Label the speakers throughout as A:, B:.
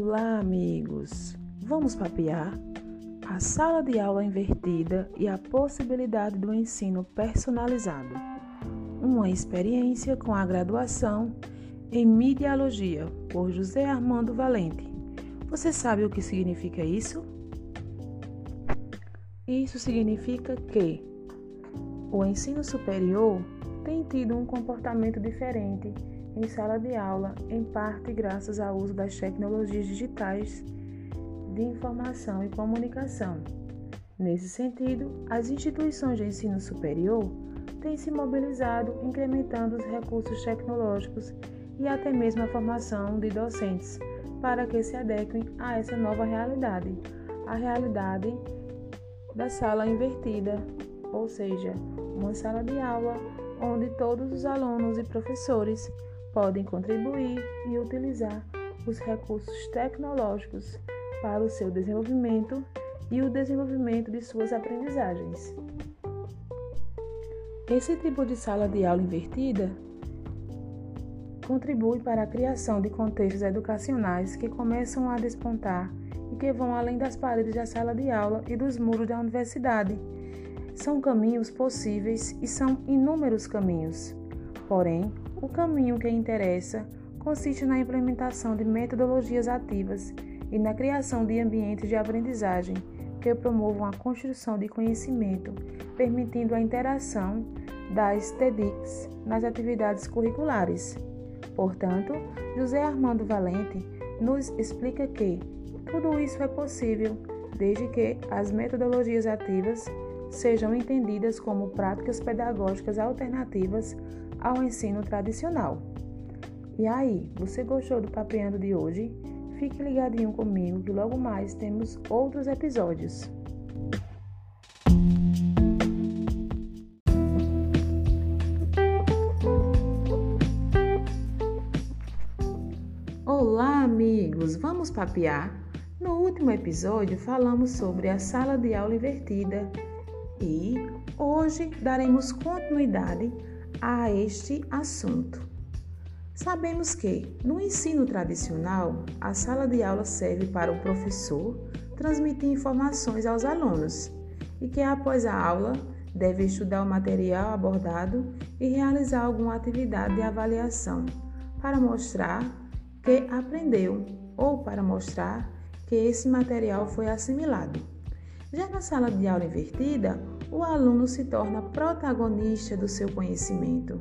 A: Olá, amigos! Vamos papear? A sala de aula invertida e a possibilidade do ensino personalizado. Uma experiência com a graduação em Mediologia, por José Armando Valente. Você sabe o que significa isso? Isso significa que o ensino superior tem tido um comportamento diferente em sala de aula, em parte graças ao uso das tecnologias digitais de informação e comunicação. Nesse sentido, as instituições de ensino superior têm se mobilizado incrementando os recursos tecnológicos e até mesmo a formação de docentes para que se adequem a essa nova realidade, a realidade da sala invertida, ou seja, uma sala de aula onde todos os alunos e professores podem contribuir e utilizar os recursos tecnológicos para o seu desenvolvimento e o desenvolvimento de suas aprendizagens. Esse tipo de sala de aula invertida contribui para a criação de contextos educacionais que começam a despontar e que vão além das paredes da sala de aula e dos muros da universidade. São caminhos possíveis e são inúmeros caminhos. Porém, o caminho que interessa consiste na implementação de metodologias ativas e na criação de ambientes de aprendizagem que promovam a construção de conhecimento, permitindo a interação das TEDx nas atividades curriculares. Portanto, José Armando Valente nos explica que tudo isso é possível desde que as metodologias ativas sejam entendidas como práticas pedagógicas alternativas ao ensino tradicional. E aí, você gostou do Papeando de hoje? Fique ligadinho comigo que logo mais temos outros episódios. Olá, amigos! Vamos papear? No último episódio falamos sobre a sala de aula invertida e hoje daremos continuidade a este assunto. Sabemos que, no ensino tradicional, a sala de aula serve para o professor transmitir informações aos alunos e que, após a aula, deve estudar o material abordado e realizar alguma atividade de avaliação para mostrar que aprendeu ou para mostrar que esse material foi assimilado. Já na sala de aula invertida, o aluno se torna protagonista do seu conhecimento.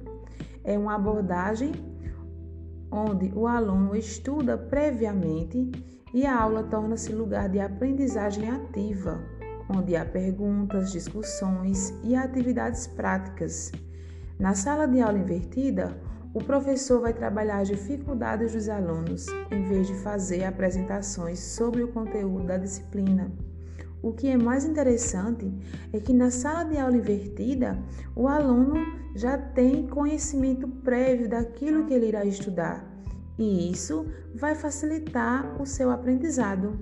A: É uma abordagem onde o aluno estuda previamente e a aula torna-se lugar de aprendizagem ativa, onde há perguntas, discussões e atividades práticas. Na sala de aula invertida, o professor vai trabalhar as dificuldades dos alunos em vez de fazer apresentações sobre o conteúdo da disciplina. O que é mais interessante é que na sala de aula invertida, o aluno já tem conhecimento prévio daquilo que ele irá estudar, e isso vai facilitar o seu aprendizado.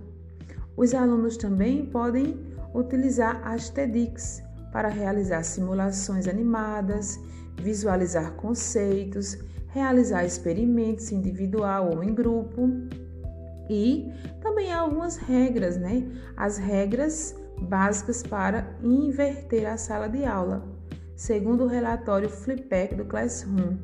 A: Os alunos também podem utilizar as TEDx para realizar simulações animadas, visualizar conceitos, realizar experimentos individual ou em grupo e também há algumas regras, né? As regras básicas para inverter a sala de aula, segundo o relatório Flipback do Classroom.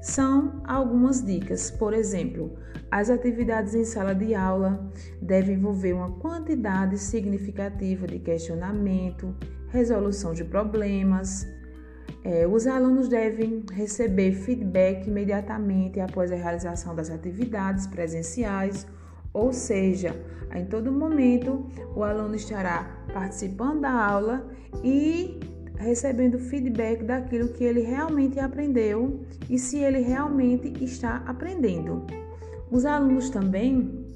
A: São algumas dicas, por exemplo, as atividades em sala de aula devem envolver uma quantidade significativa de questionamento, resolução de problemas, é, os alunos devem receber feedback imediatamente após a realização das atividades presenciais, ou seja, em todo momento o aluno estará participando da aula e recebendo feedback daquilo que ele realmente aprendeu e se ele realmente está aprendendo. Os alunos também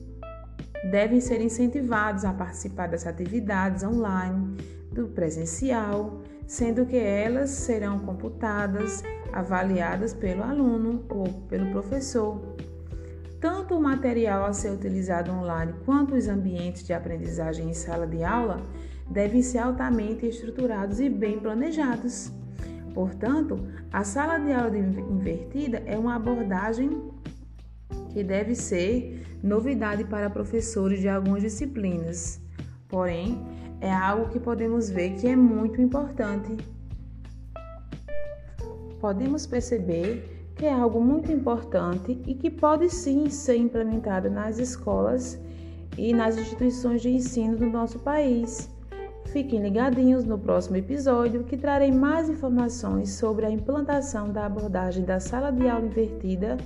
A: devem ser incentivados a participar das atividades online, do presencial sendo que elas serão computadas, avaliadas pelo aluno ou pelo professor. Tanto o material a ser utilizado online quanto os ambientes de aprendizagem em sala de aula devem ser altamente estruturados e bem planejados. Portanto, a sala de aula invertida é uma abordagem que deve ser novidade para professores de algumas disciplinas. Porém, é algo que podemos ver que é muito importante. Podemos perceber que é algo muito importante e que pode sim ser implementado nas escolas e nas instituições de ensino do nosso país. Fiquem ligadinhos no próximo episódio que trarei mais informações sobre a implantação da abordagem da sala de aula invertida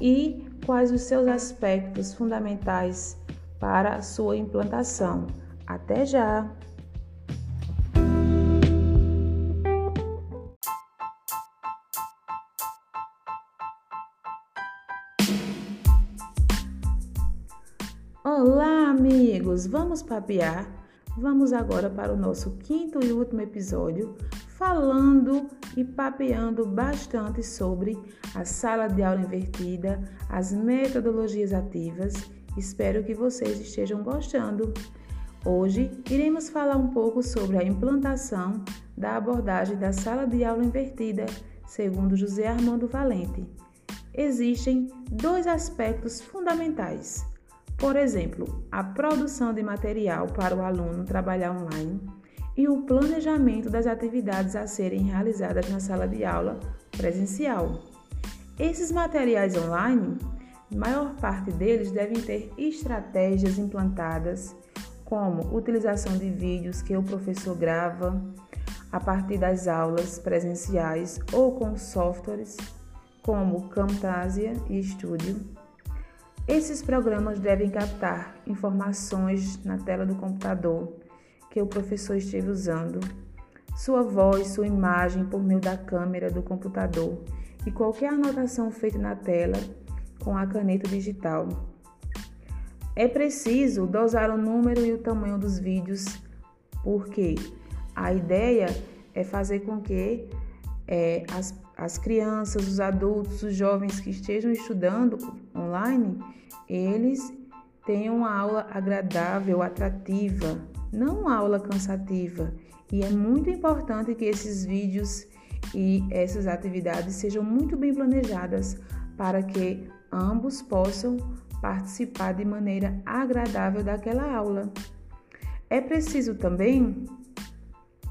A: e quais os seus aspectos fundamentais para a sua implantação. Até já! Olá, amigos! Vamos papear? Vamos agora para o nosso quinto e último episódio, falando e papeando bastante sobre a sala de aula invertida, as metodologias ativas. Espero que vocês estejam gostando. Hoje iremos falar um pouco sobre a implantação da abordagem da sala de aula invertida, segundo José Armando Valente. Existem dois aspectos fundamentais. Por exemplo, a produção de material para o aluno trabalhar online e o planejamento das atividades a serem realizadas na sala de aula presencial. Esses materiais online, maior parte deles devem ter estratégias implantadas como utilização de vídeos que o professor grava a partir das aulas presenciais ou com softwares como Camtasia e Studio. Esses programas devem captar informações na tela do computador que o professor esteve usando, sua voz, sua imagem por meio da câmera do computador e qualquer anotação feita na tela com a caneta digital. É preciso dosar o número e o tamanho dos vídeos, porque a ideia é fazer com que é, as, as crianças, os adultos, os jovens que estejam estudando online, eles tenham uma aula agradável, atrativa, não uma aula cansativa. E é muito importante que esses vídeos e essas atividades sejam muito bem planejadas para que ambos possam participar de maneira agradável daquela aula. É preciso também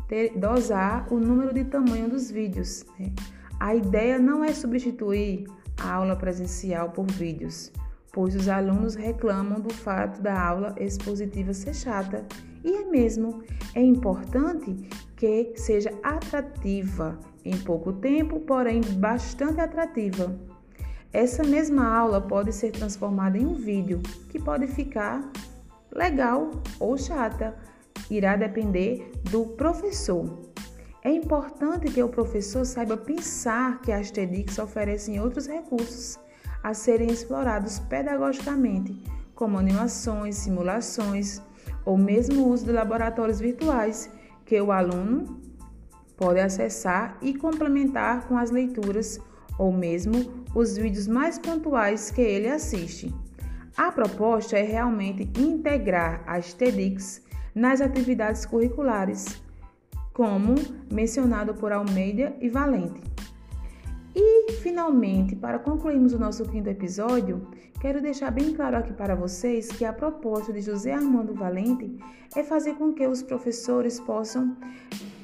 A: ter, dosar o número de tamanho dos vídeos. Né? A ideia não é substituir a aula presencial por vídeos, pois os alunos reclamam do fato da aula expositiva ser chata. E é mesmo, é importante que seja atrativa em pouco tempo, porém bastante atrativa. Essa mesma aula pode ser transformada em um vídeo que pode ficar legal ou chata. Irá depender do professor. É importante que o professor saiba pensar que as TEDx oferecem outros recursos a serem explorados pedagogicamente, como animações, simulações ou mesmo o uso de laboratórios virtuais que o aluno pode acessar e complementar com as leituras ou mesmo os vídeos mais pontuais que ele assiste. A proposta é realmente integrar as TEDx nas atividades curriculares, como mencionado por Almeida e Valente. E, finalmente, para concluirmos o nosso quinto episódio, quero deixar bem claro aqui para vocês que a proposta de José Armando Valente é fazer com que os professores possam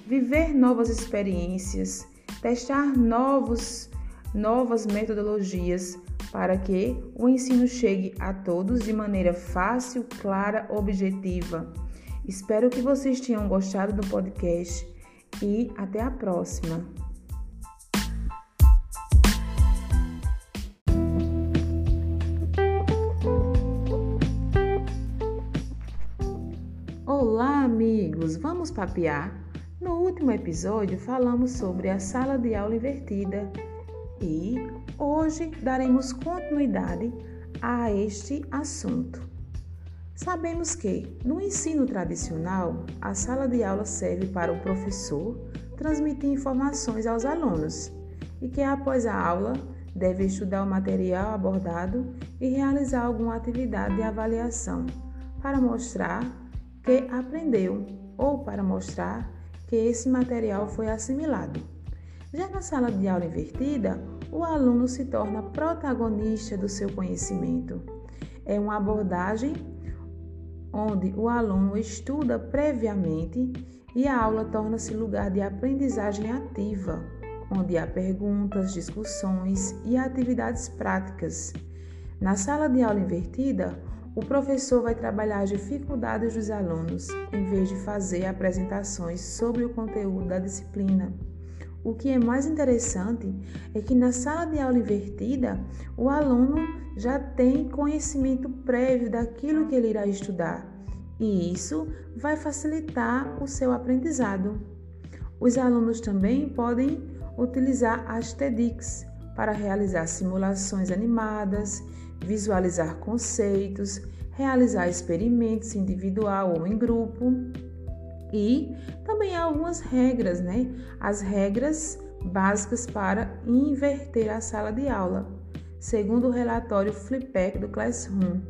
A: viver novas experiências, testar novos novas metodologias para que o ensino chegue a todos de maneira fácil, clara, objetiva. Espero que vocês tenham gostado do podcast e até a próxima. Olá, amigos! Vamos papear? No último episódio falamos sobre a sala de aula invertida e hoje daremos continuidade a este assunto. Sabemos que, no ensino tradicional, a sala de aula serve para o professor transmitir informações aos alunos e que, após a aula, deve estudar o material abordado e realizar alguma atividade de avaliação para mostrar que aprendeu ou para mostrar que esse material foi assimilado. Já na sala de aula invertida, o aluno se torna protagonista do seu conhecimento. É uma abordagem onde o aluno estuda previamente e a aula torna-se lugar de aprendizagem ativa, onde há perguntas, discussões e atividades práticas. Na sala de aula invertida, o professor vai trabalhar as dificuldades dos alunos, em vez de fazer apresentações sobre o conteúdo da disciplina. O que é mais interessante é que na sala de aula invertida, o aluno já tem conhecimento prévio daquilo que ele irá estudar, e isso vai facilitar o seu aprendizado. Os alunos também podem utilizar as TEDx para realizar simulações animadas, visualizar conceitos, realizar experimentos individual ou em grupo e também há algumas regras, né? As regras básicas para inverter a sala de aula, segundo o relatório Flipback do Classroom.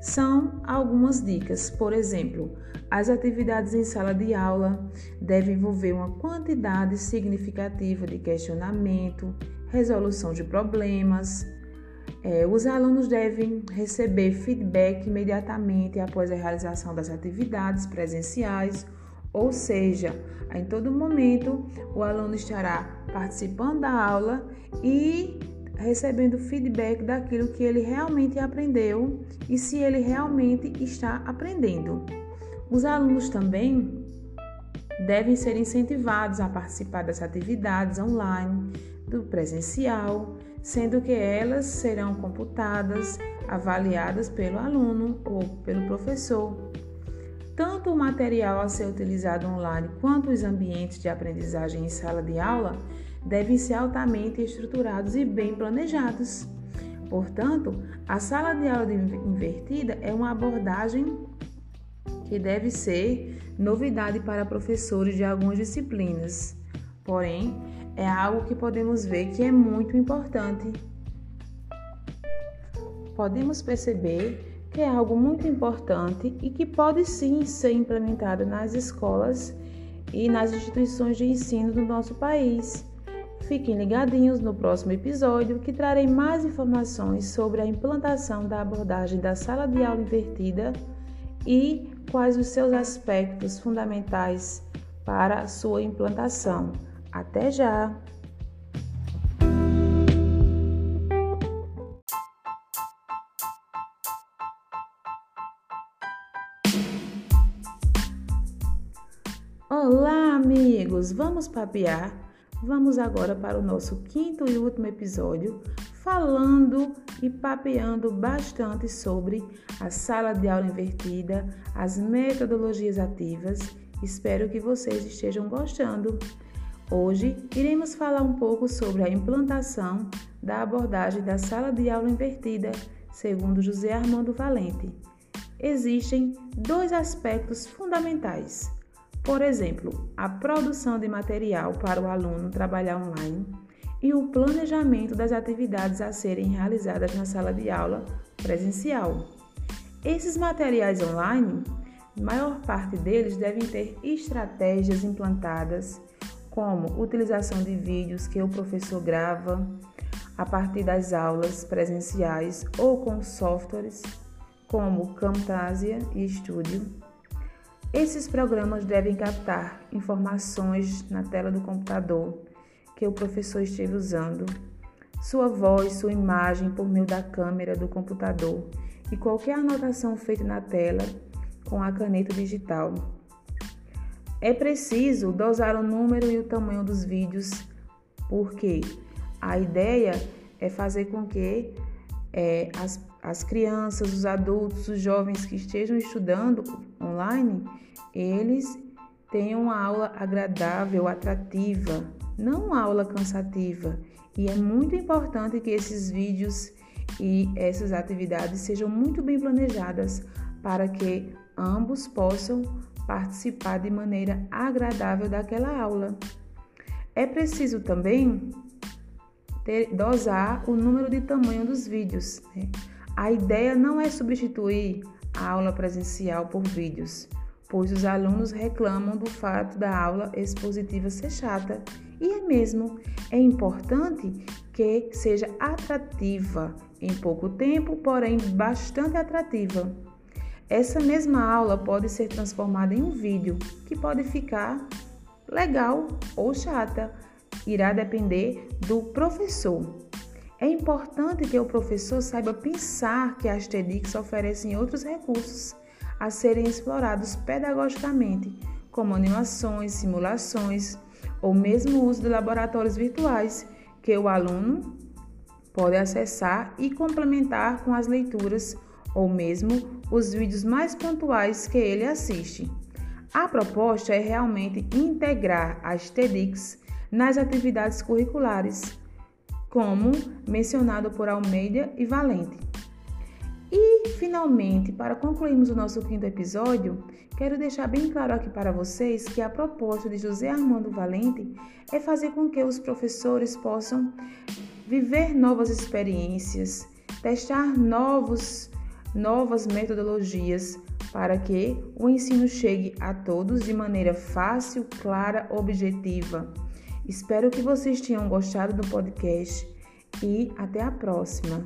A: São algumas dicas, por exemplo, as atividades em sala de aula devem envolver uma quantidade significativa de questionamento, resolução de problemas, é, os alunos devem receber feedback imediatamente após a realização das atividades presenciais, ou seja, em todo momento o aluno estará participando da aula e recebendo feedback daquilo que ele realmente aprendeu e se ele realmente está aprendendo. Os alunos também devem ser incentivados a participar das atividades online, do presencial, sendo que elas serão computadas, avaliadas pelo aluno ou pelo professor. Tanto o material a ser utilizado online quanto os ambientes de aprendizagem em sala de aula devem ser altamente estruturados e bem planejados. Portanto, a sala de aula invertida é uma abordagem que deve ser novidade para professores de algumas disciplinas. Porém, é algo que podemos ver que é muito importante. Podemos perceber que é algo muito importante e que pode sim ser implementado nas escolas e nas instituições de ensino do nosso país. Fiquem ligadinhos no próximo episódio que trarei mais informações sobre a implantação da abordagem da sala de aula invertida e quais os seus aspectos fundamentais para a sua implantação. Até já! Olá, amigos! Vamos papear? Vamos agora para o nosso quinto e último episódio, falando e papeando bastante sobre a sala de aula invertida, as metodologias ativas. Espero que vocês estejam gostando. Hoje iremos falar um pouco sobre a implantação da abordagem da sala de aula invertida, segundo José Armando Valente. Existem dois aspectos fundamentais. Por exemplo, a produção de material para o aluno trabalhar online e o planejamento das atividades a serem realizadas na sala de aula presencial. Esses materiais online, maior parte deles devem ter estratégias implantadas como utilização de vídeos que o professor grava a partir das aulas presenciais ou com softwares como Camtasia e Studio. Esses programas devem captar informações na tela do computador que o professor esteve usando, sua voz, sua imagem por meio da câmera do computador e qualquer anotação feita na tela com a caneta digital. É preciso dosar o número e o tamanho dos vídeos, porque a ideia é fazer com que é, as, as crianças, os adultos, os jovens que estejam estudando online, eles tenham uma aula agradável, atrativa, não uma aula cansativa. E é muito importante que esses vídeos e essas atividades sejam muito bem planejadas para que ambos possam participar de maneira agradável daquela aula. É preciso também ter, dosar o número de tamanho dos vídeos. Né? A ideia não é substituir a aula presencial por vídeos, pois os alunos reclamam do fato da aula expositiva ser chata. E é mesmo, é importante que seja atrativa em pouco tempo, porém bastante atrativa. Essa mesma aula pode ser transformada em um vídeo que pode ficar legal ou chata, irá depender do professor. É importante que o professor saiba pensar que as TEDx oferecem outros recursos a serem explorados pedagogicamente, como animações, simulações ou mesmo o uso de laboratórios virtuais que o aluno pode acessar e complementar com as leituras ou mesmo os vídeos mais pontuais que ele assiste. A proposta é realmente integrar as TEDx nas atividades curriculares como mencionado por Almeida e Valente. E, finalmente, para concluirmos o nosso quinto episódio, quero deixar bem claro aqui para vocês que a proposta de José Armando Valente é fazer com que os professores possam viver novas experiências, testar novos, novas metodologias para que o ensino chegue a todos de maneira fácil, clara, objetiva Espero que vocês tenham gostado do podcast e até a próxima.